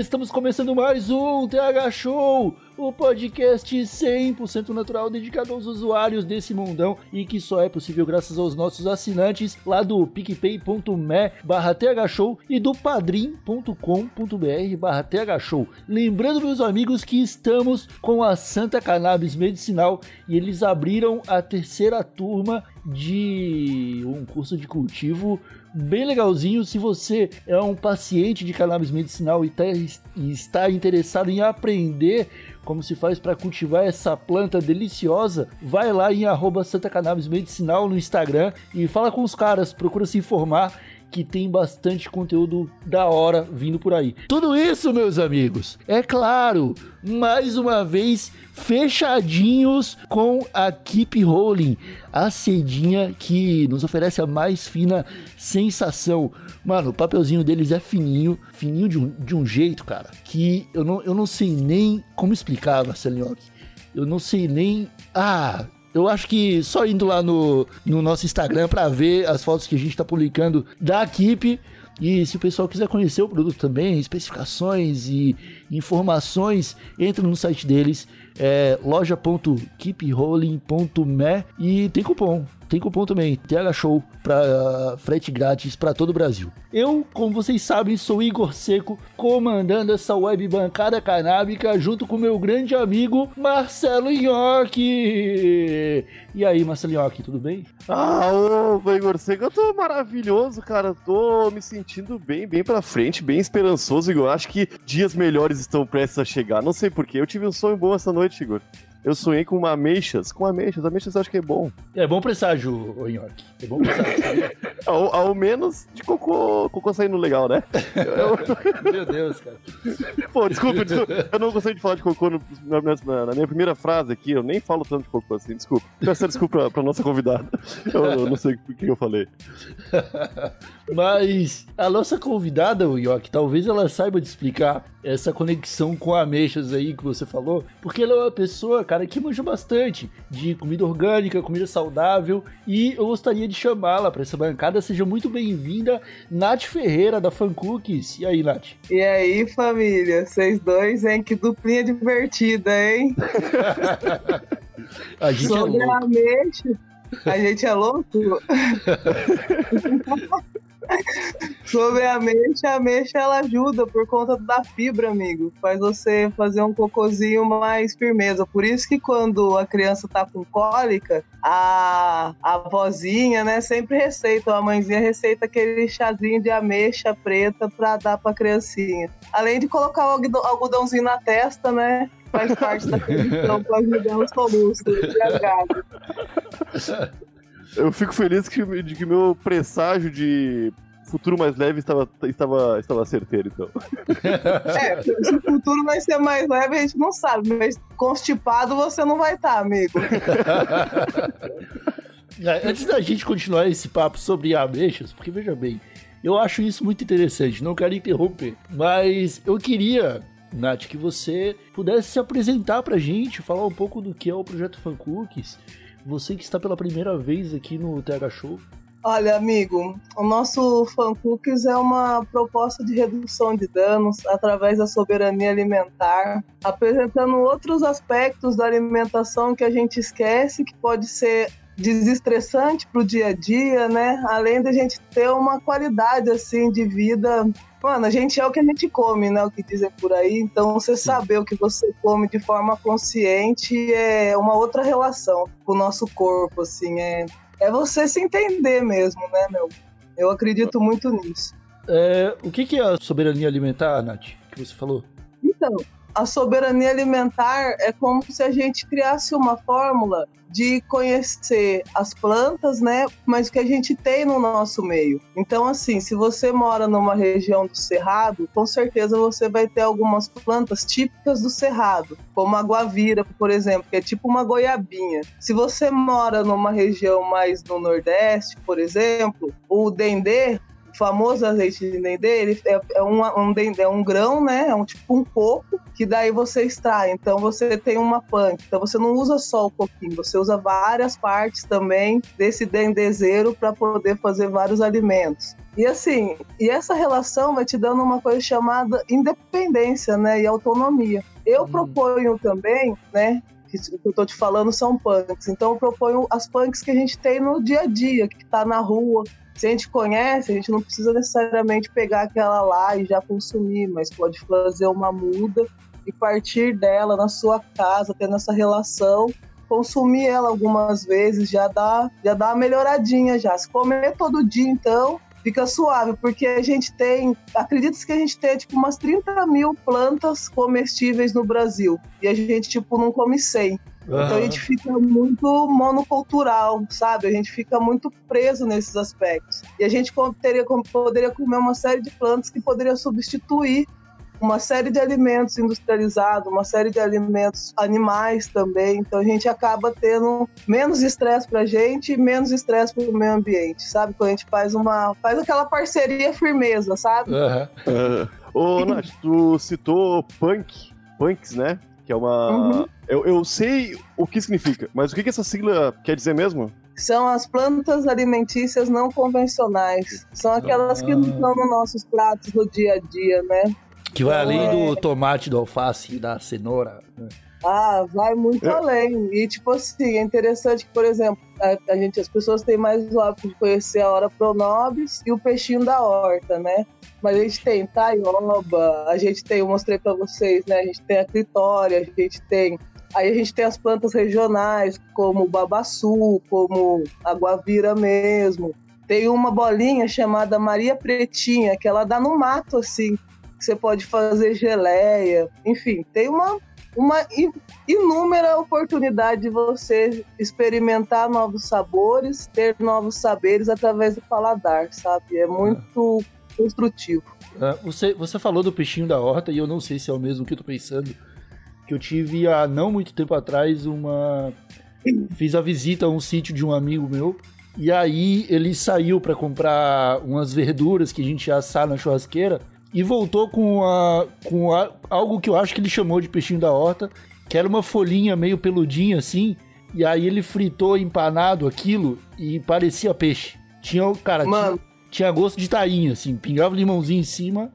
Estamos começando mais um TH Show, o podcast 100% natural dedicado aos usuários desse mundão e que só é possível graças aos nossos assinantes lá do picpay.me barra thshow e do padrim.com.br barra thshow. Lembrando, meus amigos, que estamos com a Santa Cannabis Medicinal e eles abriram a terceira turma de um curso de cultivo bem legalzinho. Se você é um paciente de cannabis medicinal e, tá, e está interessado em aprender como se faz para cultivar essa planta deliciosa, vai lá em arroba Santa Cannabis Medicinal no Instagram e fala com os caras, procura se informar que tem bastante conteúdo da hora vindo por aí. Tudo isso, meus amigos, é claro, mais uma vez fechadinhos com a Keep Rolling, a cedinha que nos oferece a mais fina sensação. Mano, o papelzinho deles é fininho, fininho de um, de um jeito, cara, que eu não, eu não sei nem como explicar, Marcelinho. Eu não sei nem. Ah, eu acho que só indo lá no, no nosso Instagram para ver as fotos que a gente está publicando da equipe. E se o pessoal quiser conhecer o produto também, especificações e informações, entre no site deles, é loja.keeprolling.me e tem cupom. Tem cupom também, TH Show, para uh, frete grátis para todo o Brasil. Eu, como vocês sabem, sou Igor Seco, comandando essa web bancada canábica junto com meu grande amigo Marcelo Nhoque. E aí, Marcelo Nhoque, tudo bem? Ah, ô, Igor Seco, eu tô maravilhoso, cara. Tô me sentindo bem, bem pra frente, bem esperançoso, Igor. Acho que dias melhores estão prestes a chegar. Não sei porquê. Eu tive um sonho bom essa noite, Igor. Eu sonhei com ameixas. Com ameixas. Ameixas eu acho que é bom. É bom presságio, ô Nhoque. É bom presságio. ao, ao menos de cocô, cocô saindo legal, né? Eu... Meu Deus, cara. Pô, desculpa, desculpa. Eu não gostei de falar de cocô no, na, na, minha primeira frase aqui. Eu nem falo tanto de cocô assim, desculpa. Peço desculpa pra, pra nossa convidada. Eu, eu, não sei o que eu falei. Mas a nossa convidada, o Nhoque, talvez ela saiba de explicar essa conexão com ameixas aí que você falou, porque ela é uma pessoa, cara, que manja bastante de comida orgânica, comida saudável, e eu gostaria de chamá-la para essa bancada. Seja muito bem-vinda, Nath Ferreira, da Fan Cookies. E aí, Nath? E aí, família? Vocês dois, hein? Que duplinha divertida, hein? a gente Sobre é louco. a ameixa, a gente é louco? Sobre a ameixa, a ameixa ela ajuda por conta da fibra, amigo. Faz você fazer um cocôzinho mais firmeza. Por isso que quando a criança tá com cólica, a, a vozinha, né, sempre receita, a mãezinha receita aquele chazinho de ameixa preta pra dar pra criancinha. Além de colocar o algodão- algodãozinho na testa, né? Faz parte da tradição pra ajudar os soluços, embriagado. Eu fico feliz que, de que meu presságio de futuro mais leve estava, estava, estava certeiro, então. É, se o futuro vai ser mais leve, a gente não sabe, mas constipado você não vai estar, amigo. É, Antes da gente continuar esse papo sobre ameixas, porque veja bem, eu acho isso muito interessante, não quero interromper, mas eu queria, Nath, que você pudesse se apresentar pra gente, falar um pouco do que é o projeto Fan Cookies, você que está pela primeira vez aqui no TH Show. Olha, amigo, o nosso Fan Cookies é uma proposta de redução de danos através da soberania alimentar, apresentando outros aspectos da alimentação que a gente esquece, que pode ser desestressante para o dia a dia, né? Além da gente ter uma qualidade assim de vida. Mano, a gente é o que a gente come, né? O que dizem por aí. Então, você saber o que você come de forma consciente é uma outra relação com o nosso corpo, assim. É, é você se entender mesmo, né, meu? Eu acredito muito nisso. É, o que, que é a soberania alimentar, Nath, que você falou? Então, a soberania alimentar é como se a gente criasse uma fórmula de conhecer as plantas, né? Mas que a gente tem no nosso meio. Então, assim, se você mora numa região do Cerrado, com certeza você vai ter algumas plantas típicas do Cerrado, como a guavira, por exemplo, que é tipo uma goiabinha. Se você mora numa região mais no Nordeste, por exemplo, o dendê, famoso azeite de dendê, ele é, é, um, um dendê, é um grão, né? É um tipo um coco que daí você extrai. Então você tem uma punk. Então você não usa só o coquinho, você usa várias partes também desse dendezeiro para poder fazer vários alimentos. E assim, e essa relação vai te dando uma coisa chamada independência, né, e autonomia. Eu hum. proponho também, né, que eu tô te falando são punks. Então eu proponho as punks que a gente tem no dia a dia, que tá na rua, se a gente conhece, a gente não precisa necessariamente pegar aquela lá e já consumir, mas pode fazer uma muda e partir dela na sua casa, tendo essa relação, consumir ela algumas vezes, já dá, já dá uma melhoradinha já. Se comer todo dia, então, fica suave, porque a gente tem, acredita que a gente tem tipo umas 30 mil plantas comestíveis no Brasil, e a gente tipo não come 100. Uhum. Então a gente fica muito monocultural, sabe? A gente fica muito preso nesses aspectos. E a gente poderia, poderia comer uma série de plantas que poderia substituir uma série de alimentos industrializados, uma série de alimentos animais também. Então a gente acaba tendo menos estresse para a gente e menos estresse para o meio ambiente, sabe? Quando a gente faz uma faz aquela parceria firmeza, sabe? Uhum. Uhum. Ô, Nath, tu citou punk, punks, né? Que é uma. Uhum. Eu, eu sei o que significa, mas o que, que essa sigla quer dizer mesmo? São as plantas alimentícias não convencionais. São aquelas que não estão nos nossos pratos no dia a dia, né? Que vai além é... do tomate, do alface e da cenoura. Né? Ah, vai muito é. além. E, tipo assim, é interessante que, por exemplo, a, a, gente, as pessoas têm mais o hábito de conhecer a hora pronobis e o peixinho da horta, né? Mas a gente tem taioba, a gente tem, eu mostrei para vocês, né? A gente tem a clitória, a gente tem Aí a gente tem as plantas regionais, como o babaçu, como a guavira mesmo. Tem uma bolinha chamada Maria Pretinha, que ela dá no mato, assim. Que você pode fazer geleia. Enfim, tem uma, uma inúmera oportunidade de você experimentar novos sabores, ter novos saberes através do paladar, sabe? É muito construtivo. É, você, você falou do peixinho da horta e eu não sei se é o mesmo que eu tô pensando que eu tive há não muito tempo atrás uma. Fiz a visita a um sítio de um amigo meu. E aí ele saiu para comprar umas verduras que a gente ia assar na churrasqueira e voltou com, a, com a, algo que eu acho que ele chamou de peixinho da horta, que era uma folhinha meio peludinha assim. E aí ele fritou empanado aquilo e parecia peixe. Tinha, cara, tinha, tinha, gosto de tainha, assim, pingava limãozinho em cima.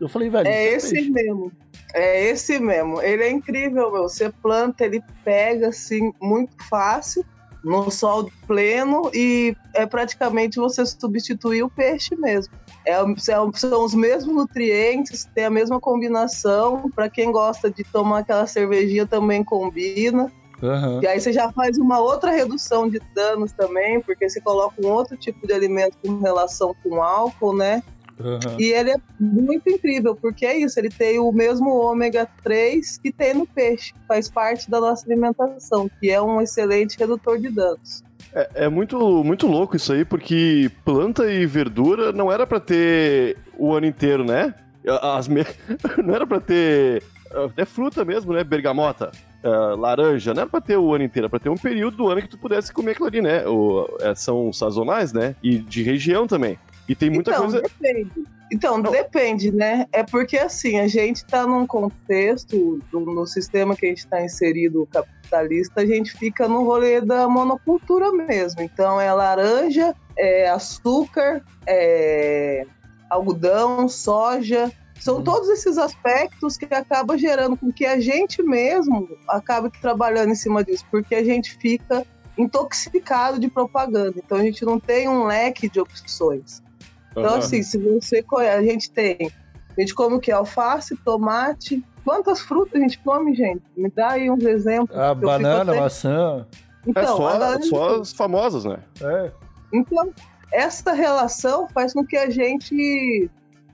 Eu falei, velho. É, é esse peixe. mesmo. É esse mesmo. Ele é incrível, meu. Você planta, ele pega assim muito fácil no sol pleno e é praticamente você substituir o peixe mesmo. É, são os mesmos nutrientes, tem a mesma combinação. Para quem gosta de tomar aquela cervejinha também combina. Uhum. E aí você já faz uma outra redução de danos também, porque você coloca um outro tipo de alimento com relação com álcool, né? Uhum. E ele é muito incrível, porque é isso, ele tem o mesmo ômega 3 que tem no peixe, faz parte da nossa alimentação, que é um excelente redutor de danos. É, é muito, muito louco isso aí, porque planta e verdura não era para ter o ano inteiro, né? As me... não era para ter até fruta mesmo, né? Bergamota, uh, laranja, não era pra ter o ano inteiro, era pra ter um período do ano que tu pudesse comer aquilo ali, né? O, é, são sazonais, né? E de região também. E tem muita então, coisa. Depende. Então, Não. depende, né? É porque assim, a gente está num contexto, no sistema que a gente está inserido capitalista, a gente fica no rolê da monocultura mesmo. Então é laranja, é açúcar, é algodão, soja. São hum. todos esses aspectos que acabam gerando com que a gente mesmo acabe trabalhando em cima disso, porque a gente fica intoxicado de propaganda. Então a gente não tem um leque de opções. Então, uhum. assim, se você conhece, a gente tem. A gente come o que? Alface, tomate. Quantas frutas a gente come, gente? Me dá aí uns exemplos. A banana, maçã. Então, é só, só as famosas, né? É. Então, essa relação faz com que a gente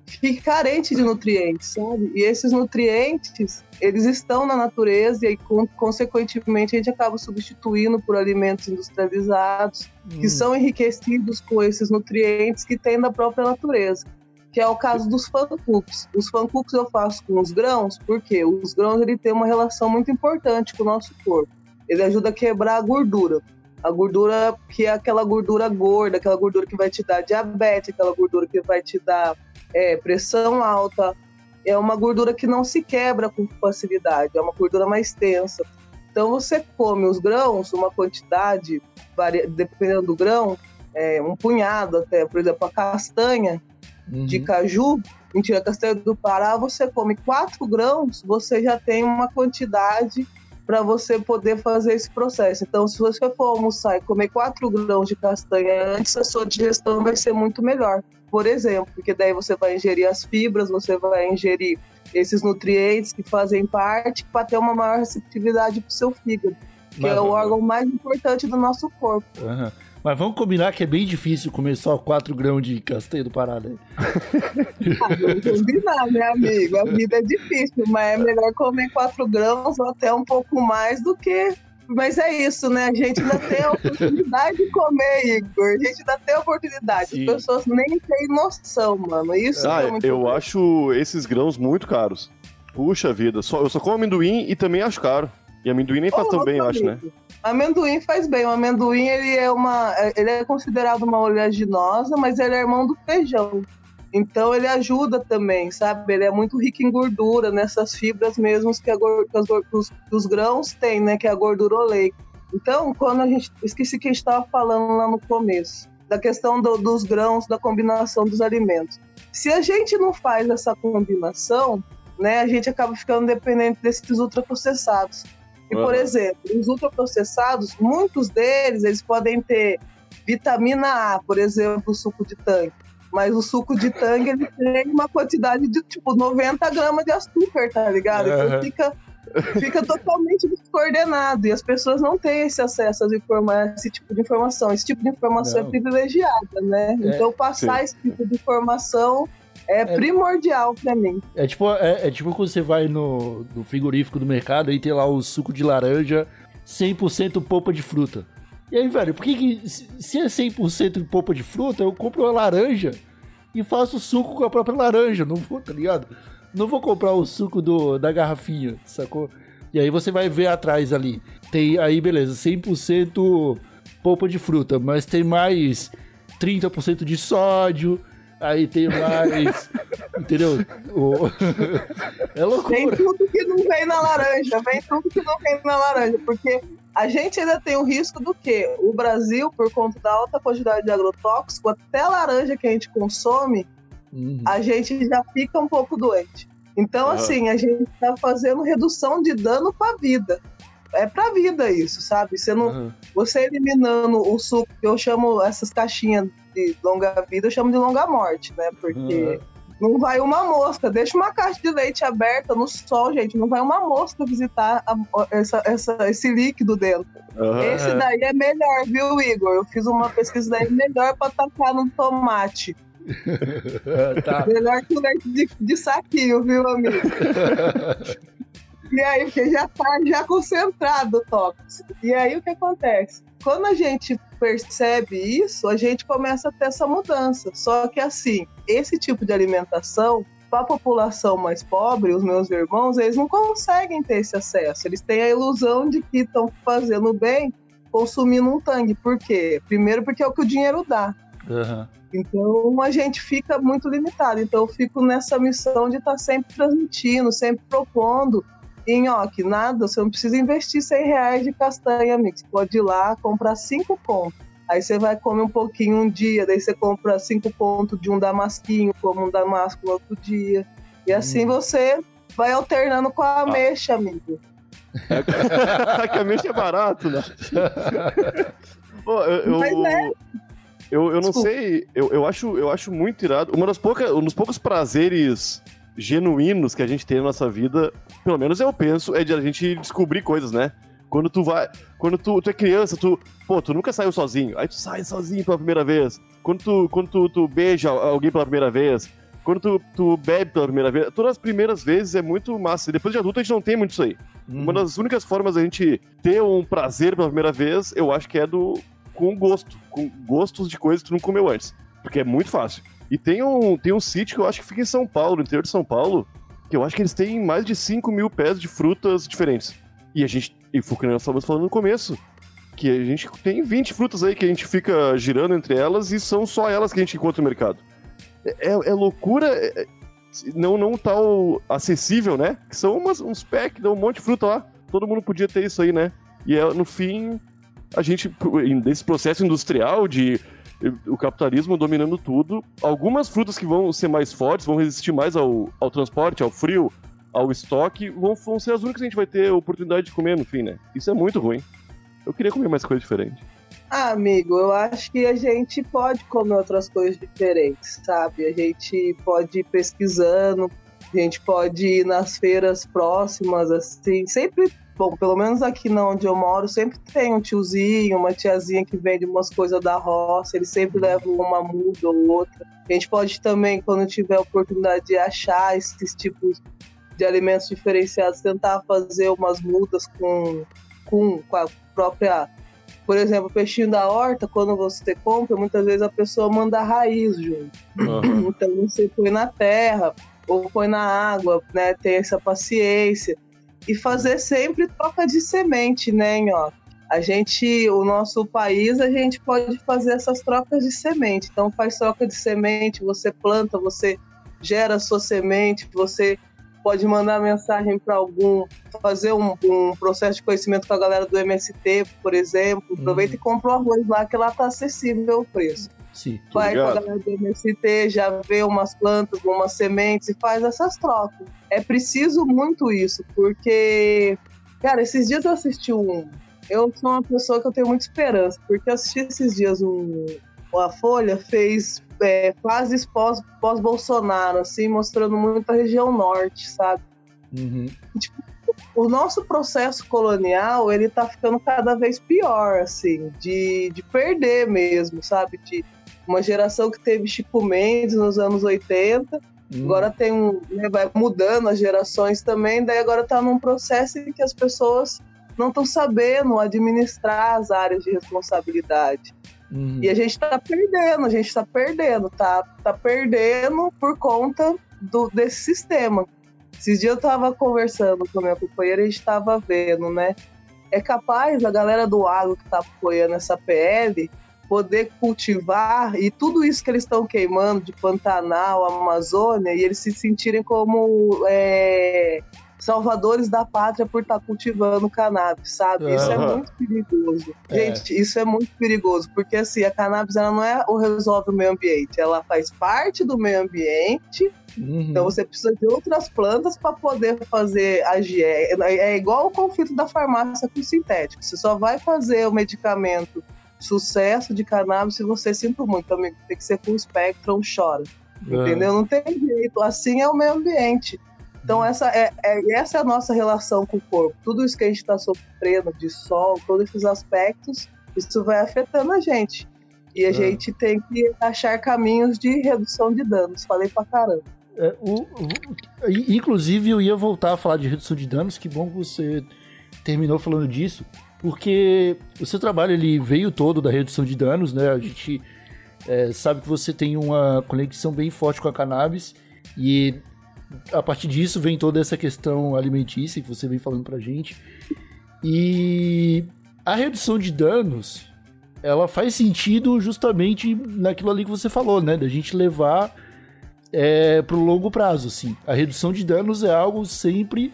fique carente de nutrientes, sabe? E esses nutrientes, eles estão na natureza e aí, consequentemente, a gente acaba substituindo por alimentos industrializados, hum. que são enriquecidos com esses nutrientes que tem da própria natureza. Que é o caso dos fancooks. Os fancooks eu faço com os grãos, porque os grãos ele tem uma relação muito importante com o nosso corpo. Ele ajuda a quebrar a gordura. A gordura que é aquela gordura gorda, aquela gordura que vai te dar diabetes, aquela gordura que vai te dar é, pressão alta, é uma gordura que não se quebra com facilidade, é uma gordura mais tensa. Então você come os grãos, uma quantidade, dependendo do grão, é, um punhado até, por exemplo, a castanha uhum. de caju, mentira, castanha do Pará, você come quatro grãos, você já tem uma quantidade para você poder fazer esse processo. Então, se você for almoçar e comer quatro grãos de castanha antes, a sua digestão vai ser muito melhor. Por exemplo, porque daí você vai ingerir as fibras, você vai ingerir esses nutrientes que fazem parte para ter uma maior receptividade para o seu fígado, que é o órgão mais importante do nosso corpo. Uhum. Mas vamos combinar que é bem difícil comer só 4 grãos de castanha do Pará, né? ah, vamos combinar, né, amigo? A vida é difícil, mas é melhor comer 4 grãos ou até um pouco mais do que mas é isso, né? A gente ainda tem a oportunidade de comer, Igor. A gente ainda tem a oportunidade. Sim. As pessoas nem têm noção, mano. Isso ah, é muito Eu bom. acho esses grãos muito caros. Puxa vida. Só, eu só como amendoim e também acho caro. E amendoim nem faz oh, tão bem, eu acho, né? Amendoim faz bem. O amendoim ele é uma, ele é considerado uma oleaginosa, mas ele é irmão do feijão. Então ele ajuda também, sabe? Ele é muito rico em gordura, nessas fibras mesmo que, a, que, os, que os grãos têm, né? Que é a gordura oleica. Então, quando a gente. Esqueci que a gente estava falando lá no começo, da questão do, dos grãos, da combinação dos alimentos. Se a gente não faz essa combinação, né, a gente acaba ficando dependente desses ultraprocessados. E, uhum. por exemplo, os ultraprocessados, muitos deles, eles podem ter vitamina A, por exemplo, o suco de tangue. Mas o suco de tangue, ele tem uma quantidade de, tipo, 90 gramas de açúcar, tá ligado? Uhum. Então fica, fica totalmente descoordenado. E as pessoas não têm esse acesso a esse tipo de informação. Esse tipo de informação é não. é privilegiada, né? É, então passar sim. esse tipo de informação é, é primordial pra mim. É tipo, é, é, tipo quando você vai no, no frigorífico do mercado e tem lá o suco de laranja 100% polpa de fruta. E aí, velho, por que, que se é 100% polpa de fruta, eu compro uma laranja e faço suco com a própria laranja, não vou, tá ligado? Não vou comprar o suco do, da garrafinha, sacou? E aí você vai ver atrás ali. Tem aí, beleza, 100% polpa de fruta, mas tem mais 30% de sódio, aí tem mais. entendeu? O... é loucura. Vem tudo que não vem na laranja, vem tudo que não vem na laranja, porque a gente ainda tem o risco do que o Brasil, por conta da alta quantidade de agrotóxico, até a laranja que a gente consome, uhum. a gente já fica um pouco doente. Então, uhum. assim, a gente está fazendo redução de dano para a vida. É para a vida isso, sabe? Você, não, uhum. você eliminando o suco, eu chamo essas caixinhas de longa vida, eu chamo de longa morte, né? Porque não vai uma mosca. Deixa uma caixa de leite aberta no sol, gente. Não vai uma mosca visitar a, essa, essa, esse líquido dentro. Uhum. Esse daí é melhor, viu, Igor? Eu fiz uma pesquisa daí melhor para tacar no tomate. tá. Melhor que o leite de, de saquinho, viu, amigo? E aí, porque já tá já concentrado o tóxico. E aí o que acontece? Quando a gente percebe isso, a gente começa a ter essa mudança. Só que assim, esse tipo de alimentação para a população mais pobre, os meus irmãos, eles não conseguem ter esse acesso. Eles têm a ilusão de que estão fazendo bem consumindo um tangue. Por quê? Primeiro porque é o que o dinheiro dá. Uhum. Então a gente fica muito limitado. Então eu fico nessa missão de estar tá sempre transmitindo, sempre propondo nhoque, nada, você não precisa investir 100 reais de castanha, amigo. Você pode ir lá comprar 5 pontos. Aí você vai comer um pouquinho um dia, daí você compra 5 pontos de um damasquinho, como um damasco no outro dia. E assim hum. você vai alternando com a ameixa, ah. amigo. É, que a ameixa é barato, né? Pô, eu, eu, Mas é. Eu, eu não sei, eu, eu, acho, eu acho muito irado. Uma das poucas, um dos poucos prazeres genuínos que a gente tem na nossa vida, pelo menos eu penso, é de a gente descobrir coisas, né? Quando tu vai. Quando tu, tu é criança, tu. Pô, tu nunca saiu sozinho. Aí tu sai sozinho pela primeira vez. Quando tu, quando tu, tu beija alguém pela primeira vez. quando tu, tu bebe pela primeira vez, todas as primeiras vezes é muito massa. Depois de adulto a gente não tem muito isso aí. Uhum. Uma das únicas formas da gente ter um prazer pela primeira vez, eu acho que é do com gosto, com gostos de coisas que tu não comeu antes. Porque é muito fácil. E tem um, tem um sítio que eu acho que fica em São Paulo, no interior de São Paulo, que eu acho que eles têm mais de 5 mil pés de frutas diferentes. E a gente, e foi o que nós estávamos falando no começo, que a gente tem 20 frutas aí que a gente fica girando entre elas e são só elas que a gente encontra no mercado. É, é loucura, é- é- não, não tal acessível, né? Que são umas, uns packs, dá um monte de fruta lá. Todo mundo podia ter isso aí, né? E é, no fim, a gente, nesse processo industrial de o capitalismo dominando tudo, algumas frutas que vão ser mais fortes, vão resistir mais ao, ao transporte, ao frio, ao estoque, vão, vão ser as únicas que a gente vai ter oportunidade de comer no fim, né? Isso é muito ruim. Eu queria comer mais coisa diferente. Ah, amigo, eu acho que a gente pode comer outras coisas diferentes, sabe? A gente pode ir pesquisando, a gente pode ir nas feiras próximas, assim, sempre, bom, pelo menos aqui na onde eu moro, sempre tem um tiozinho, uma tiazinha que vende umas coisas da roça, eles sempre levam uma muda ou outra. A gente pode também, quando tiver a oportunidade de achar esses tipos de alimentos diferenciados, tentar fazer umas mudas com, com, com a própria por exemplo, o peixinho da horta, quando você compra, muitas vezes a pessoa manda a raiz junto. Então você põe na terra ou põe na água, né? Ter essa paciência. E fazer sempre troca de semente, né, ó. A gente, o nosso país, a gente pode fazer essas trocas de semente. Então faz troca de semente, você planta, você gera a sua semente, você pode mandar mensagem para algum, fazer um, um, processo de conhecimento com a galera do MST, por exemplo. Aproveita e compra o arroz lá, que lá tá acessível o preço. Vai com a galera do MST, já vê umas plantas, umas sementes e faz essas trocas. É preciso muito isso, porque, cara, esses dias eu assisti um. Eu sou uma pessoa que eu tenho muita esperança, porque eu assisti esses dias um. A Folha fez é, fases pós, pós-Bolsonaro, assim, mostrando muito a região norte, sabe? Uhum. Tipo, o nosso processo colonial, ele tá ficando cada vez pior, assim, de, de perder mesmo, sabe? De uma geração que teve Chico Mendes nos anos 80, Uhum. agora tem um, né, vai mudando as gerações também, daí agora tá num processo em que as pessoas não estão sabendo administrar as áreas de responsabilidade. Uhum. E a gente tá perdendo, a gente tá perdendo, tá, tá perdendo por conta do, desse sistema. Esses dias eu tava conversando com a minha companheira e a gente tava vendo, né? É capaz a galera do agro que tá apoiando essa PL poder cultivar e tudo isso que eles estão queimando de Pantanal, Amazônia, e eles se sentirem como é, salvadores da pátria por estar cultivando cannabis, sabe? Isso é muito perigoso. É. Gente, isso é muito perigoso, porque assim, a cannabis ela não é o resolve o meio ambiente, ela faz parte do meio ambiente, Uhum. então você precisa de outras plantas para poder fazer agir. É, é igual o conflito da farmácia com o sintético. Você só vai fazer o medicamento sucesso de cannabis se você sinto muito, amigo. Tem que ser full spectrum, chora. Entendeu? Não tem jeito. Assim é o meio ambiente. Então, essa é, é- essa é a nossa relação com o corpo. Tudo isso que a gente está sofrendo de sol, todos esses aspectos, isso vai afetando a gente. E a É. gente tem que achar caminhos de redução de danos. Falei pra caramba. É, o- o- inclusive, eu ia voltar a falar de redução de danos. Que bom que você terminou falando disso, porque o seu trabalho ele veio todo da redução de danos, né? A gente é, sabe que você tem uma conexão bem forte com a cannabis e a partir disso vem toda essa questão alimentícia que você vem falando pra gente. E a redução de danos, ela faz sentido justamente naquilo ali que você falou, né? Da gente levar é, pro longo prazo, assim. A redução de danos é algo sempre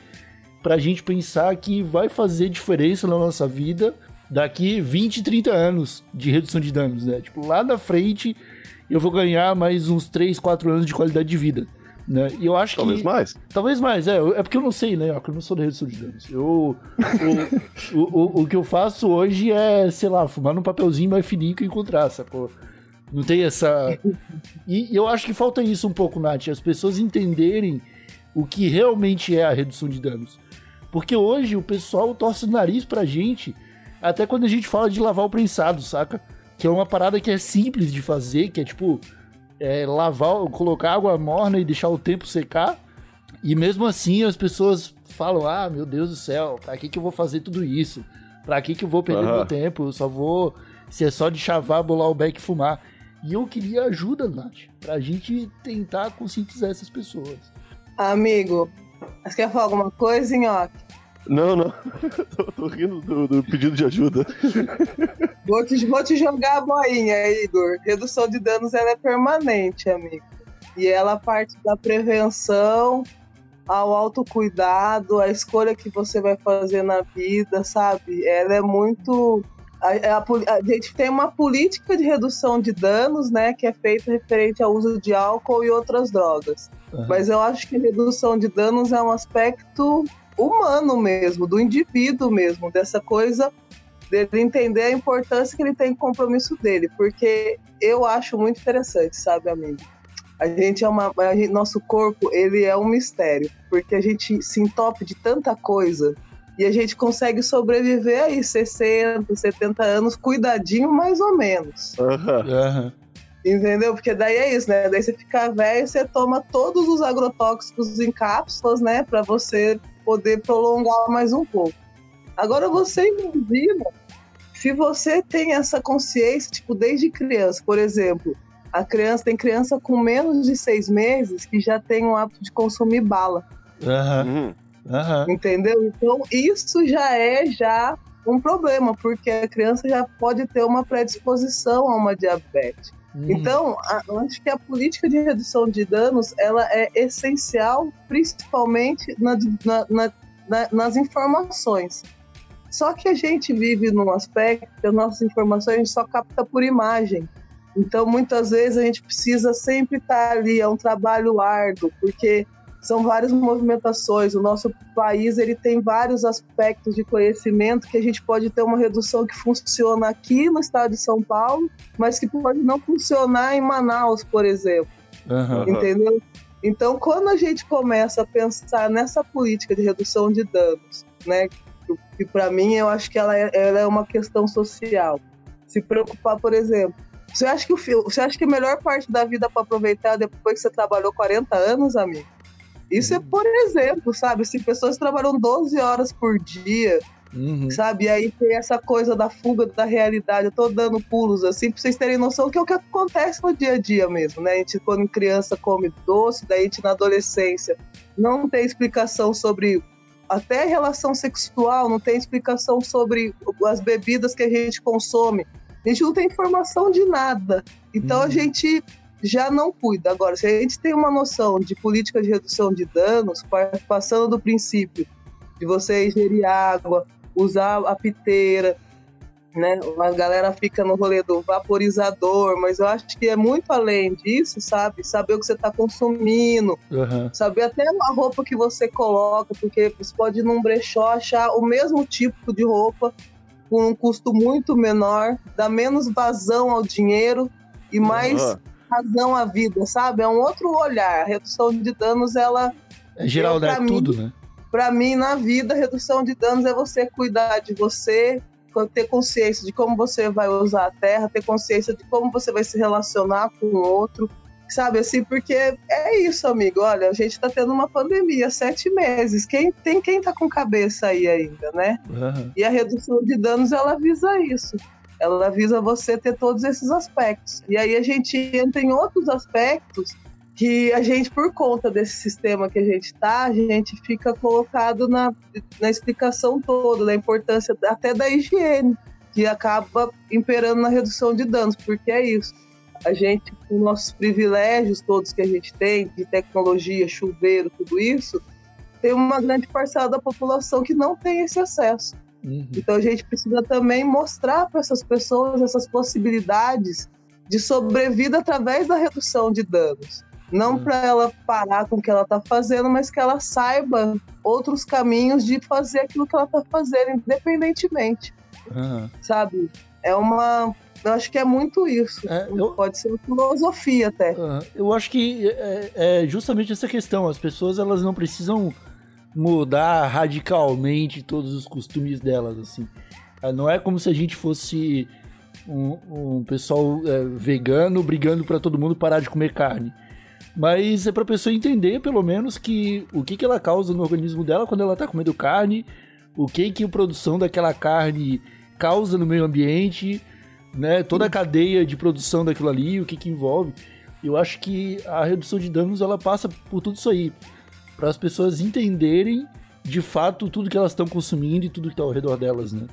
pra gente pensar que vai fazer diferença na nossa vida daqui 20, 30 anos de redução de danos, né? Tipo, lá na frente eu vou ganhar mais uns 3, 4 anos de qualidade de vida. Né? E eu acho Talvez que. mais. Talvez mais, é. É porque eu não sei, né? Eu não sou da redução de danos. Eu, o, o, o, o que eu faço hoje é, sei lá, fumar num papelzinho mais fininho que eu encontrar, sacou? Não tem essa. E e eu acho que falta isso um pouco, Nath. As pessoas entenderem o que realmente é a redução de danos. Porque hoje o pessoal torce o nariz pra gente, até quando a gente fala de lavar o prensado, saca? Que é uma parada que é simples de fazer, que é tipo é, lavar, colocar água morna e deixar o tempo secar. E mesmo assim as pessoas falam: ah, meu Deus do céu, pra que, que eu vou fazer tudo isso? Pra que, que eu vou perder Aham. meu tempo? Eu só vou. Se é só de chavar, bolar o beck e fumar. E eu queria ajuda, Nath, pra gente tentar conscientizar essas pessoas. Amigo, você quer falar alguma coisa, Nhoque? Não, não. tô, tô rindo do, do pedido de ajuda. Vou te, vou te jogar a boinha, Igor. Redução de danos ela é permanente, amigo. E ela parte da prevenção ao autocuidado, a escolha que você vai fazer na vida, sabe? Ela é muito. A, a poli- a gente tem uma política de redução de danos, né, que é feita referente ao uso de álcool e outras drogas. Aham. Mas eu acho que redução de danos é um aspecto humano mesmo, do indivíduo mesmo, dessa coisa dele entender a importância que ele tem com o compromisso dele, porque eu acho muito interessante, sabe, amigo? A gente é uma, a gente- nosso corpo ele é um mistério, porque a gente se entope de tanta coisa e a gente consegue sobreviver aí 60, 70 anos cuidadinho mais ou menos. Aham. Entendeu? Porque daí é isso, né? Daí você fica velho, você toma todos os agrotóxicos em cápsulas, né? Pra você poder prolongar mais um pouco. Agora você imagina se você tem essa consciência, tipo, desde criança, por exemplo, a criança tem criança com menos de seis meses que já tem o hábito de consumir bala. Uhum. Aham. entendeu? Então isso já é já um problema, porque a criança já pode ter uma predisposição a uma diabetes. Uhum. Então, a- eu acho que a política de redução de danos ela é essencial, principalmente na- na- na- na- nas informações. Só que a gente vive num aspecto que as nossas informações a gente só capta por imagem. Então, muitas vezes a gente precisa sempre estar ali, é um trabalho árduo, porque são várias movimentações. O nosso país ele tem vários aspectos de conhecimento que a gente pode ter uma redução que funciona aqui no estado de São Paulo, mas que pode não funcionar em Manaus, por exemplo. Aham. entendeu? Então, quando a gente começa a pensar nessa política de redução de danos, né, que- para mim eu acho que ela é, ela é uma questão social. Se preocupar, por exemplo, você acha que o você acha que a melhor parte da vida para aproveitar é depois que você trabalhou 40 anos, amigo? Isso é por exemplo, sabe? Se pessoas trabalham 12 horas por dia, Uhum. sabe? E aí tem essa coisa da fuga da realidade. Eu tô dando pulos assim, pra vocês terem noção que é o que acontece no dia a dia mesmo, né? A gente, quando criança, come doce, daí a gente, na adolescência, não tem explicação sobre até relação sexual, não tem explicação sobre as bebidas que a gente consome. A gente não tem informação de nada. Então a Uhum. gente já não cuida. Agora, se a gente tem uma noção de política de redução de danos, pa- passando do princípio de você ingerir água, usar a piteira, né? A galera fica no rolê do vaporizador, mas eu acho que é muito além disso, sabe? Saber o que você está consumindo, Aham. saber até a roupa que você coloca, porque você pode ir num brechó achar o mesmo tipo de roupa por um custo muito menor, dá menos vazão ao dinheiro e mais Aham. Razão à vida, sabe? É um outro olhar. A redução de danos, ela É geral, mim- Tudo, né? Pra mim, na vida, redução de danos é você cuidar de você, ter consciência de como você vai usar a terra, ter consciência de como você vai se relacionar com o outro, sabe assim? Porque é isso, amigo. Olha, a gente tá tendo uma pandemia, sete meses. Quem tem quem tá com cabeça aí ainda, né? Aham. E a redução de danos, ela visa isso. Ela visa você ter todos esses aspectos. E aí a gente entra em outros aspectos que a gente, por conta desse sistema que a gente está, a gente fica colocado na, na explicação toda, da importância até da higiene, que acaba imperando na redução de danos, porque é isso. A gente, com nossos privilégios todos que a gente tem, de tecnologia, chuveiro, tudo isso, tem uma grande parcela da população que não tem esse acesso. Uhum. Então a gente precisa também mostrar para essas pessoas essas possibilidades de sobrevida através da redução de danos. Não Hum. para ela parar com o que ela está fazendo, mas que ela saiba outros caminhos de fazer aquilo que ela está fazendo, independentemente, Aham. sabe? É uma. Eu acho que é muito isso. É, eu- Pode ser uma filosofia até. Aham. Eu acho que é, é justamente essa questão. As pessoas elas não precisam mudar radicalmente todos os costumes delas, assim. Ah, Não é como se a gente fosse um, um pessoal é, vegano brigando pra todo mundo parar de comer carne. Mas é pra pessoa entender, pelo menos, que o que, que ela causa no organismo dela quando ela tá comendo carne, o que que a produção daquela carne causa no meio ambiente, né? Toda a cadeia de produção daquilo ali, o que que envolve. Eu acho que a redução de danos ela passa por tudo isso aí, para as pessoas entenderem de fato tudo que elas estão consumindo e tudo que tá ao redor delas, né?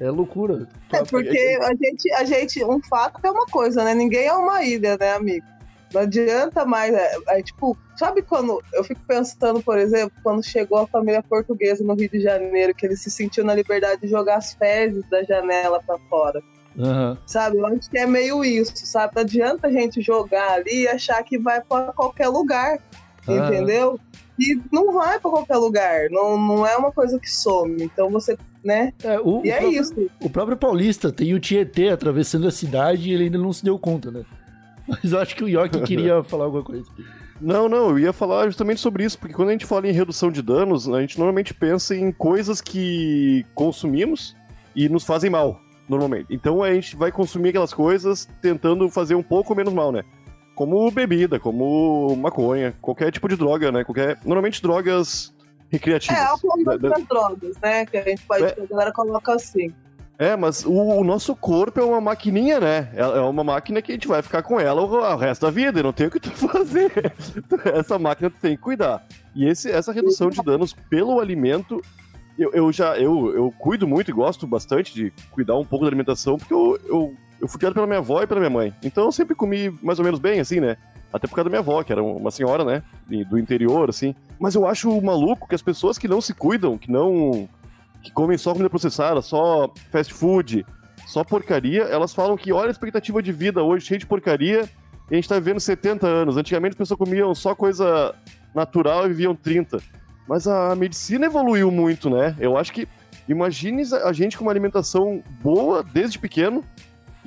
É loucura. É porque a gente, a gente, um fato é uma coisa, né? Ninguém é uma ilha, né, amigo? Não adianta mais. É, é, tipo, sabe quando. Eu fico pensando, por exemplo, quando chegou a família portuguesa no Rio de Janeiro, que ele se sentiu na liberdade de jogar as fezes da janela para fora. Aham. Sabe? Eu acho que é meio isso, sabe? Não adianta a gente jogar ali e achar que vai para qualquer lugar. Aham. Entendeu? E não vai para qualquer lugar. Não, não é uma coisa que some. Então você, né? É, o, E o é próprio- isso. O próprio Paulista tem o Tietê atravessando a cidade e ele ainda não se deu conta, né? Mas eu acho que o York queria falar alguma coisa. Não, não, eu ia falar justamente sobre isso, porque quando a gente fala em redução de danos, a gente normalmente pensa em coisas que consumimos e nos fazem mal, normalmente. Então a gente vai consumir aquelas coisas tentando fazer um pouco menos mal, né? Como bebida, como maconha, qualquer tipo de droga, né? Qualquer, normalmente drogas recreativas. É, álcool e Da- da- drogas, né? Que a gente pode, É. a galera coloca assim. É, mas o, o nosso corpo é uma maquininha, né? É, é uma máquina que a gente vai ficar com ela o, o resto da vida, e não tem o que tu fazer. Essa máquina tu tem que cuidar. E esse, essa redução de danos pelo alimento, eu, eu já eu, eu cuido muito e gosto bastante de cuidar um pouco da alimentação, porque eu, eu, eu fui criado pela minha avó e pela minha mãe. Então eu sempre comi mais ou menos bem, assim, né? Até por causa da minha avó, que era uma senhora, né? Do interior, assim. Mas eu acho maluco que as pessoas que não se cuidam, que não. que comem só comida processada, só fast food, só porcaria, elas falam que olha a expectativa de vida hoje, cheia de porcaria, e a gente tá vivendo 70 anos. Antigamente as pessoas comiam só coisa natural e viviam 30. Mas a medicina evoluiu muito, né? Eu acho que. Imagine a gente com uma alimentação boa desde pequeno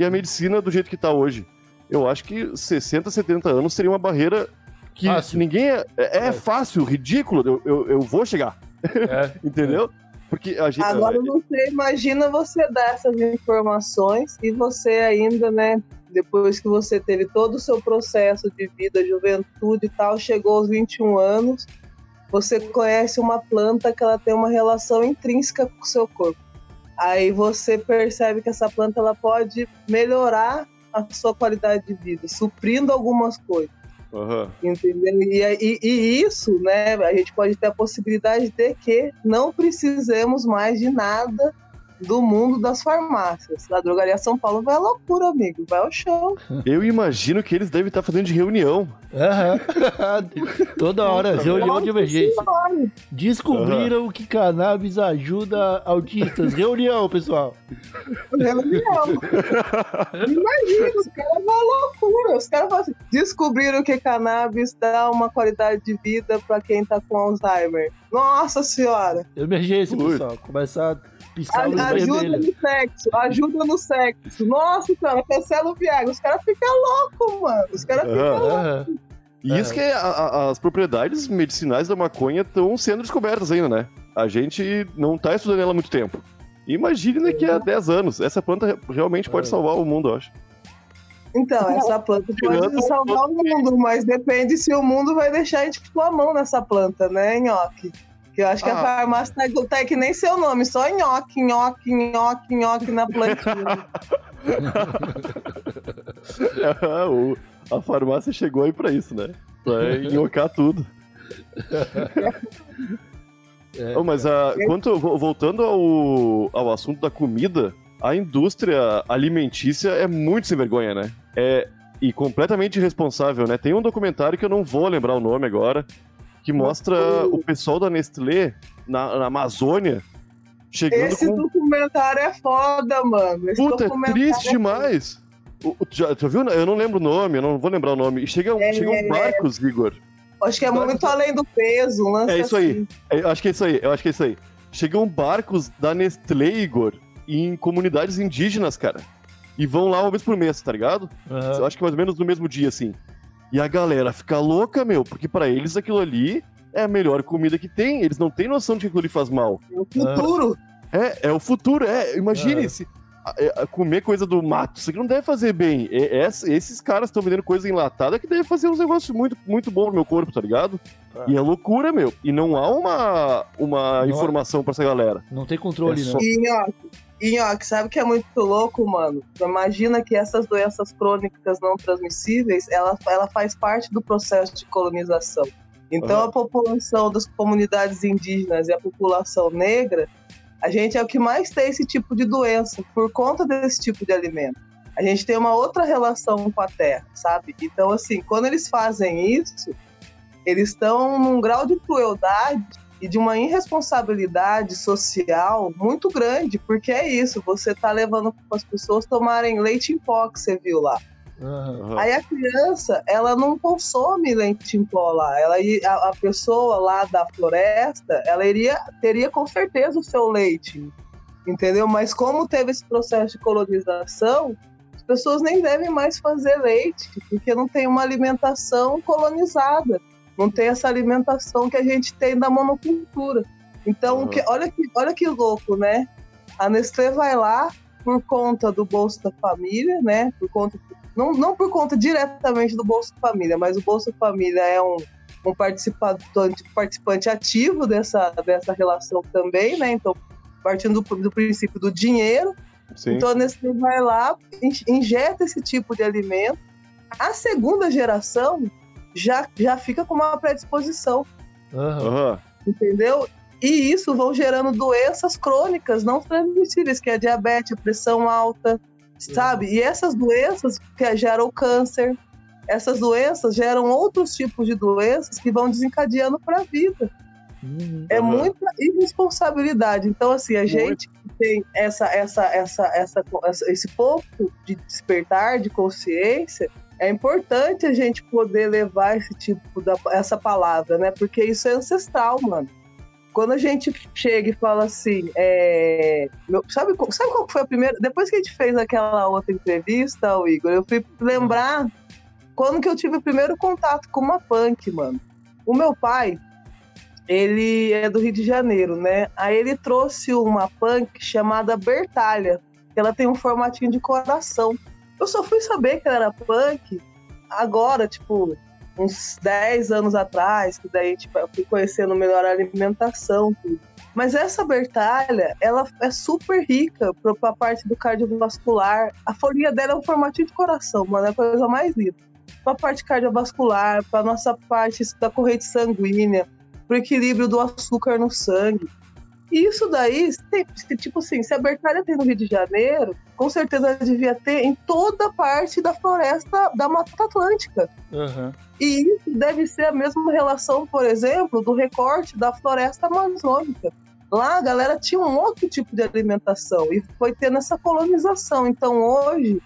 e a medicina do jeito que tá hoje. Eu acho que 60, 70 anos seria uma barreira que Fácil. ninguém. É, é, É. fácil, ridículo. Eu, eu, eu vou chegar, É, entendeu? Porque a gente. Agora você imagina você dar essas informações e você ainda, né? Depois que você teve todo o seu processo de vida, juventude e tal, chegou aos 21 anos, você conhece uma planta que ela tem uma relação intrínseca com o seu corpo. Aí você percebe que essa planta ela pode melhorar a sua qualidade de vida, suprindo algumas coisas. Aham. Entendeu? E, e- e isso, né? A gente pode ter a possibilidade de que não precisemos mais de nada do mundo das farmácias. A drogaria São Paulo vai à loucura, amigo. Vai ao show. Eu imagino que eles devem estar fazendo de reunião. Aham. Toda hora, reunião de emergência. Descobriram que cannabis ajuda autistas. Reunião, pessoal. Reunião. Imagina, os caras vão à loucura. Os caras falam assim, descobriram que cannabis dá uma qualidade de vida pra quem tá com Alzheimer. Nossa senhora. Emergência, pessoal. Começar a piscar a luz A- ajuda no sexo, ajuda no sexo. Nossa senhora, cancela o Viagra. Os caras ficam loucos, mano. Os caras ficam Aham. loucos. Aham. E isso que é, a- a- as propriedades medicinais da maconha estão sendo descobertas ainda, né? A gente não tá estudando ela há muito tempo. Imagine daqui a 10 anos. Essa planta re- realmente pode É. salvar o mundo, eu acho. Então, essa planta pode salvar o mundo, mas depende se o mundo vai deixar a gente pôr a mão nessa planta, né, nhoque? Que eu acho que a Ah. farmácia tá, tá que nem seu nome, só nhoque, nhoque, nhoque, nhoque na plantinha. O- a farmácia chegou aí pra isso, né? Pra enhocar tudo. É, Oh, mas a, quanto, vo- voltando ao, ao assunto da comida, a indústria alimentícia é muito sem vergonha, né? É, e completamente irresponsável, né? Tem um documentário que eu não vou lembrar o nome agora, que mostra o pessoal da Nestlé na, na Amazônia chegando Esse com documentário é foda, mano. Esse Puta, é triste é demais. O, já, tu viu? Eu não lembro o nome, eu não vou lembrar o nome. E chegam, É. chegam barcos, Igor. Acho que é muito além do peso, um lance É isso aí. assim. É, Eu acho que é isso aí, eu acho que é isso aí. Chegam barcos da Nestlé, Igor, em comunidades indígenas, cara. E vão lá uma vez por mês, tá ligado? aham. Eu acho que mais ou menos no mesmo dia, assim. E a galera fica louca, meu, porque pra eles aquilo ali é a melhor comida que tem. Eles não têm noção de que aquilo ali faz mal. É o futuro. É, é o futuro, é. Imagine É. se é, comer coisa do mato, isso aqui não deve fazer bem. É, esses caras estão vendendo coisa enlatada que deve fazer uns negócios muito, muito bons pro meu corpo, tá ligado? Tá. E é loucura, meu. E não há uma, uma informação pra essa galera. Não tem controle, é né? Só... E, e, ó, sabe que é muito louco, mano? Imagina que essas doenças crônicas não transmissíveis, ela, ela faz parte do processo de colonização. Então, uhum. a população das comunidades indígenas e a população negra, a gente é o que mais tem esse tipo de doença, por conta desse tipo de alimento. A gente tem uma outra relação com a terra, sabe? Então, assim, quando eles fazem isso, eles estão num grau de crueldade e de uma irresponsabilidade social muito grande, porque é isso, você tá levando as pessoas tomarem leite em pó que você viu lá. Uhum. Aí a criança, ela não consome leite em pó lá. Ela, a, a pessoa lá da floresta, ela iria, teria com certeza o seu leite, entendeu? Mas como teve esse processo de colonização, as pessoas nem devem mais fazer leite, porque não tem uma alimentação colonizada não tem essa alimentação que a gente tem da monocultura. Então, uhum. que, olha, que, olha que louco, né? A Nestlé vai lá por conta do Bolsa da Família, né? Por conta, não, não por conta diretamente do Bolsa Família, mas o Bolsa Família é um, um participante, participante ativo dessa, dessa relação também, né? Então, partindo do, do princípio do dinheiro, Sim. então a Nestlé vai lá, injeta esse tipo de alimento. A segunda geração já, já fica com uma predisposição. Uhum. Entendeu? E isso vão gerando doenças crônicas não transmissíveis, que é a diabetes, a pressão alta, sabe? E essas doenças que geram o câncer, essas doenças geram outros tipos de doenças que vão desencadeando para a vida. Uhum. É muita irresponsabilidade. Então, assim, a Muito. gente tem essa, essa, essa, essa, essa, esse pouco de despertar de consciência, é importante a gente poder levar esse tipo da essa palavra, né? Porque isso é ancestral, mano. Quando a gente chega e fala assim, é, sabe, sabe qual foi a primeira? Depois que a gente fez aquela outra entrevista, o Igor, eu fui lembrar quando que eu tive o primeiro contato com uma punk, mano. O meu pai, ele é do Rio de Janeiro, né? Aí ele trouxe uma punk chamada Bertalha, ela tem um formatinho de coração. Eu só fui saber que ela era punk agora, tipo, uns 10 anos atrás, que daí tipo, eu fui conhecendo melhor a alimentação, tudo. Mas essa Bertalha, ela é super rica para a parte do cardiovascular. A folhinha dela é um formatinho de coração, mano, é a coisa mais linda. Para a parte cardiovascular, para nossa parte da corrente sanguínea, para o equilíbrio do açúcar no sangue. Isso daí, tipo assim, se a Bertalha tem no Rio de Janeiro, com certeza devia ter em toda parte da floresta da Mata Atlântica. Uhum. E isso deve ser a mesma relação, por exemplo, do recorte da floresta amazônica. Lá a galera tinha um outro tipo de alimentação e foi tendo essa colonização. Então hoje,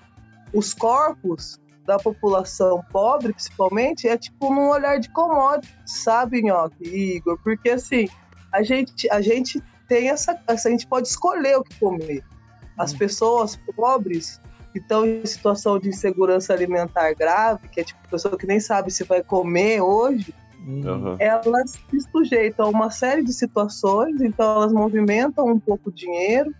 os corpos da população pobre, principalmente, é tipo num olhar de commodity, sabe, Nhoque e Igor? Porque assim, a gente, a gente tem essa, essa. A gente pode escolher o que comer. As hum. pessoas pobres que estão em situação de insegurança alimentar grave, que é tipo pessoa que nem sabe se vai comer hoje, uhum. elas se sujeitam a uma série de situações, então elas movimentam um pouco o dinheiro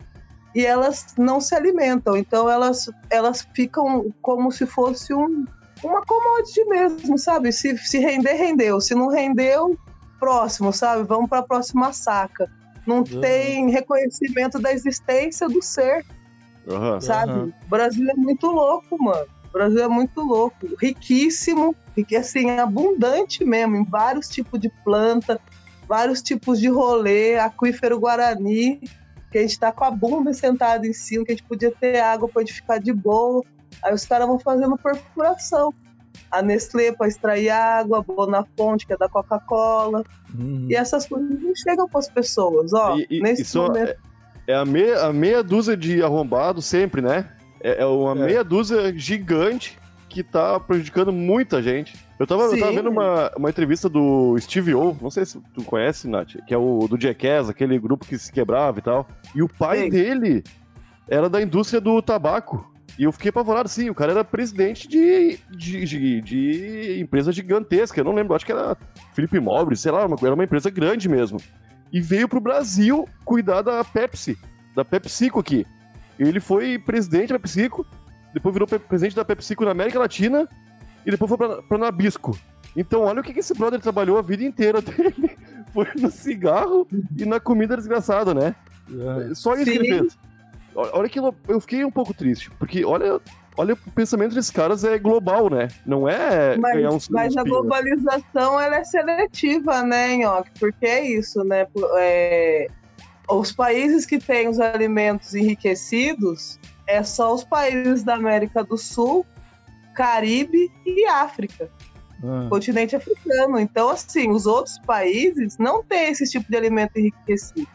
e elas não se alimentam. Então elas, elas ficam como se fosse um, uma commodity mesmo, sabe? Se, se render, rendeu. Se não rendeu, próximo, sabe? Vamos para a próxima saca não uhum. tem reconhecimento da existência do ser. Uhum. Sabe? Uhum. O Brasil é muito louco, mano. O Brasil é muito louco, riquíssimo, e assim, abundante mesmo, em vários tipos de planta, vários tipos de rolê, aquífero Guarani, que a gente tá com a bunda sentada em cima, que a gente podia ter água pra gente ficar de boa. Aí os caras vão fazendo perfuração a Nestlé para extrair água, a Bonafonte, que é da Coca-Cola. Uhum. E essas coisas não chegam para as pessoas, ó. E, e, nesse momento... é, é, a, meia, a meia dúzia de arrombados sempre, né? É, é uma é. meia dúzia gigante que tá prejudicando muita gente. Eu tava, eu tava, vendo uma, uma entrevista do Steve O, não sei se tu conhece, Nath, que é o do Jackass, aquele grupo que se quebrava e tal. E o pai Sim. dele era da indústria do tabaco. E eu fiquei apavorado, sim, o cara era presidente de, de, de, de empresa gigantesca, eu não lembro, acho que era Felipe Mobre, sei lá, uma, era uma empresa grande mesmo. E veio pro Brasil cuidar da Pepsi, da PepsiCo aqui. Ele foi presidente da PepsiCo, depois virou presidente da PepsiCo na América Latina e depois foi pra, pra Nabisco. Então, olha o que, que esse brother trabalhou a vida inteira dele. Foi no cigarro e na comida desgraçada, né? É. Só isso que ele Sim. fez. Olha que eu fiquei um pouco triste, porque olha, olha o pensamento desses caras é global, né? Não é Mas, ganhar uns mas a globalização ela é seletiva, né, Nhoque? Porque é isso, né? É, os países que têm os alimentos enriquecidos é só os países da América do Sul, Caribe e África, Ah. continente africano. Então, assim, os outros países não têm esse tipo de alimento enriquecido.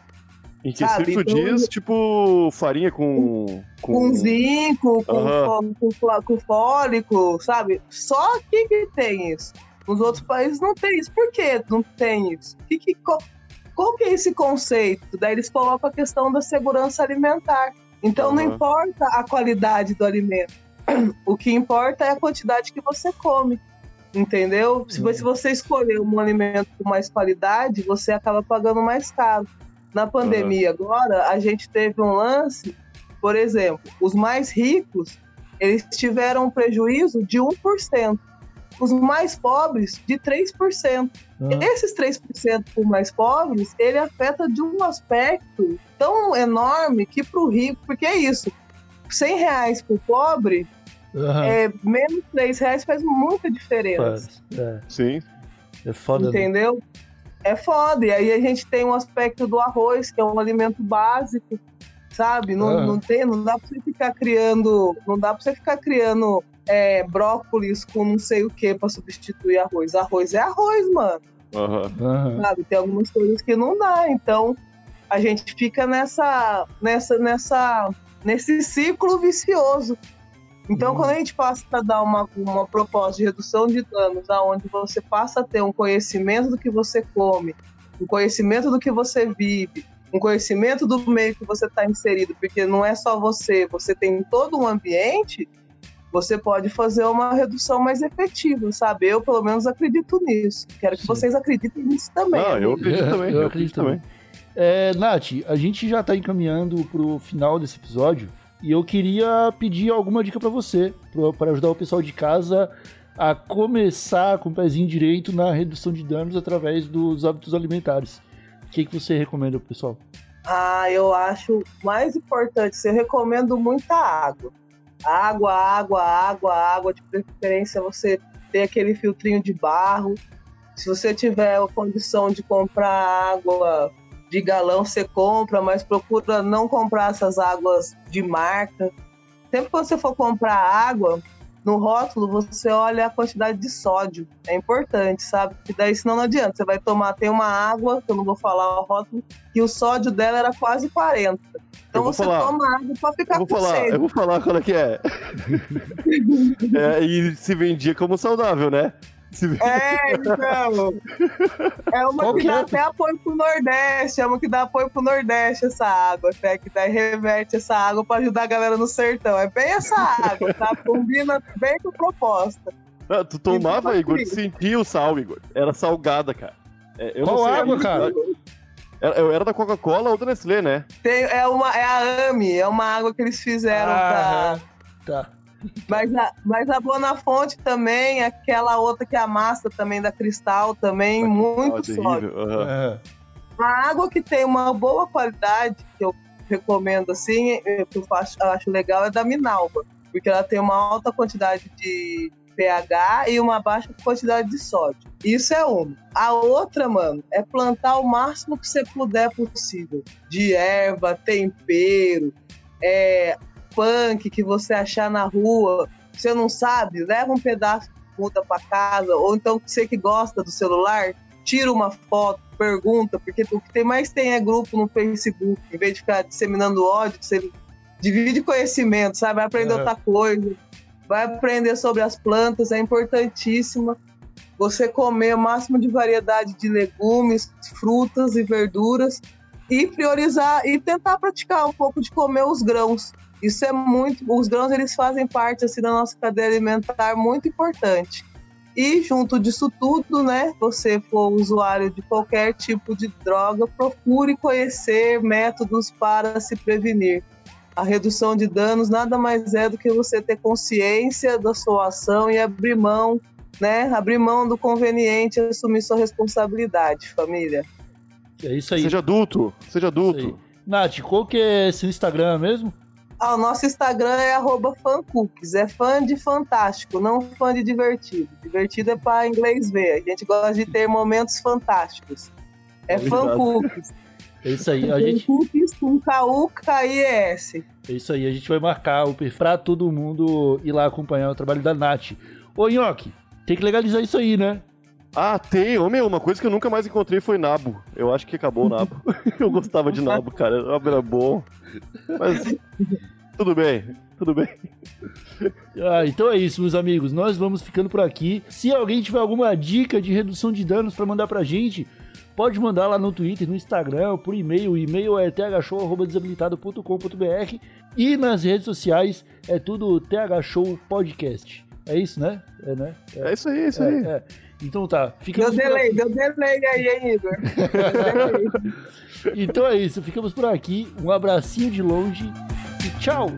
Em que sabe, tu então- diz, tipo, farinha com. Com zinco, com, fó- com, com fólico, sabe? Só aqui que tem isso. Nos outros países não tem isso. Por que não tem isso? Que, que, qual, qual que é esse conceito? Daí eles colocam a questão da segurança alimentar. Então não Aham. importa a qualidade do alimento. O que importa é a quantidade que você come. Entendeu? Se, se você escolher um alimento com mais qualidade, você acaba pagando mais caro. Na pandemia agora, a gente teve um lance, por exemplo, os mais ricos, eles tiveram um prejuízo de 1%. Os mais pobres, de 3%. Ah. Esses 3% por mais pobres, ele afeta de um aspecto tão enorme que para o rico, porque é isso, 100 reais para o pobre, Aham. é, menos 3 reais faz muita diferença. Faz. É, Sim. é foda. né? É foda. E aí a gente tem um aspecto do arroz, que é um alimento básico, sabe? Não, Ah. não, tem, não dá pra você ficar criando. Não dá pra você ficar criando é, brócolis com não sei o que pra substituir arroz. Arroz é arroz, mano. Aham. Sabe? Tem algumas coisas que não dá. Então a gente fica nessa. nessa, nessa nesse ciclo vicioso. Então, Hum. quando a gente passa a dar uma, uma proposta de redução de danos, aonde você passa a ter um conhecimento do que você come, um conhecimento do que você vive, um conhecimento do meio que você está inserido, porque não é só você, você tem todo um ambiente, você pode fazer uma redução mais efetiva, sabe? Eu, pelo menos, acredito nisso. Quero que Sim. vocês acreditem nisso também. Não, eu acredito também. Eu acredito também. É, Nath, a gente já tá encaminhando pro final desse episódio e eu queria pedir alguma dica pra você, pra ajudar o pessoal de casa a começar com o pezinho direito na redução de danos através dos hábitos alimentares. O que, que você recomenda pro pessoal? Ah, eu acho mais importante. Eu recomendo muita água. Água, água, água, água. De preferência, você ter aquele filtrinho de barro. Se você tiver a condição de comprar água de galão, você compra, mas procura não comprar essas águas de marca. Sempre que você for comprar água, no rótulo você olha a quantidade de sódio. É importante, sabe? Porque daí senão não adianta. Você vai tomar, tem uma água, que eu não vou falar o rótulo, que o sódio dela era quase 40. Então você falar. toma água pra ficar Eu vou com falar, sede. eu vou falar qual é que é. É, E se vendia como saudável, né? É, então. É uma Qual que que dá é? até apoio pro Nordeste. É uma que dá apoio pro Nordeste essa água, até que daí reverte essa água pra ajudar a galera no sertão. É bem essa água, tá? Combina bem com a proposta. Ah, tu tomava, Então, Igor, tu assim. sentia o sal, Igor. Era salgada, cara. É, eu não Qual sei, água, cara? Era, eu era da Coca-Cola ou da Nestlé, né? Tem, é, uma, é a AMI, é uma água que eles fizeram pra. Aham. Tá. Mas a, mas a Bonafonte também, aquela outra que é a massa também da Cristal, também, muito Ah, sódio. terrível. aham. Aham. A água que tem uma boa qualidade, que eu recomendo assim, que eu acho, eu acho legal, é da Minalba. Porque ela tem uma alta quantidade de pH e uma baixa quantidade de sódio. Isso é uma. A outra, mano, é plantar o máximo que você puder possível. De erva, tempero, é, punk que você achar na rua. Você não sabe, leva um pedaço de muda pra casa. Ou então você que gosta do celular, tira uma foto, pergunta, porque o que tem mais tem é grupo no Facebook, em vez de ficar disseminando ódio, você divide conhecimento, sabe? Vai aprender É. outra coisa, vai aprender sobre as plantas, é importantíssima. Você comer o máximo de variedade de legumes, frutas e verduras e priorizar e tentar praticar um pouco de comer os grãos. Isso é muito, os grãos eles fazem parte assim da nossa cadeia alimentar muito importante. E junto disso tudo, né, você for usuário de qualquer tipo de droga, procure conhecer métodos para se prevenir. A redução de danos nada mais é do que você ter consciência da sua ação e abrir mão, né? Abrir mão do conveniente e assumir sua responsabilidade, família. É isso aí. Seja adulto, seja adulto. Nath, qual que é seu Instagram mesmo? Ah, o nosso Instagram é arroba fancookies, é fã de fantástico, não fã de divertido. Divertido é para inglês ver, a gente gosta de ter momentos fantásticos. É Obrigado. fancookies. É isso aí. A gente, Fancookies com K-U-K-I-S. é isso aí. A gente vai marcar o perfil pra todo mundo ir lá acompanhar o trabalho da Nath. Ô, Nhoque, tem que legalizar isso aí, né? Ah, tem. Ô, meu, uma coisa que eu nunca mais encontrei foi nabo. Eu acho que acabou o nabo. eu gostava de nabo, cara. Nabo era bom. Mas tudo bem, tudo bem. Ah, então é isso, meus amigos. Nós vamos ficando por aqui. Se alguém tiver alguma dica de redução de danos pra mandar pra gente, pode mandar lá no Twitter, no Instagram, por e-mail. O e-mail é thshow.desabilitado.com.br e nas redes sociais é tudo thshow podcast. É isso, né? É, né? É isso aí, é isso aí. É, é. Então tá, Deu ficamos por delay, deu delay aí, hein, Igor? Deu delay. Então é isso, ficamos por aqui. Um abracinho de longe e tchau!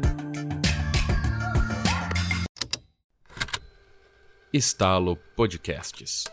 Estalo Podcasts.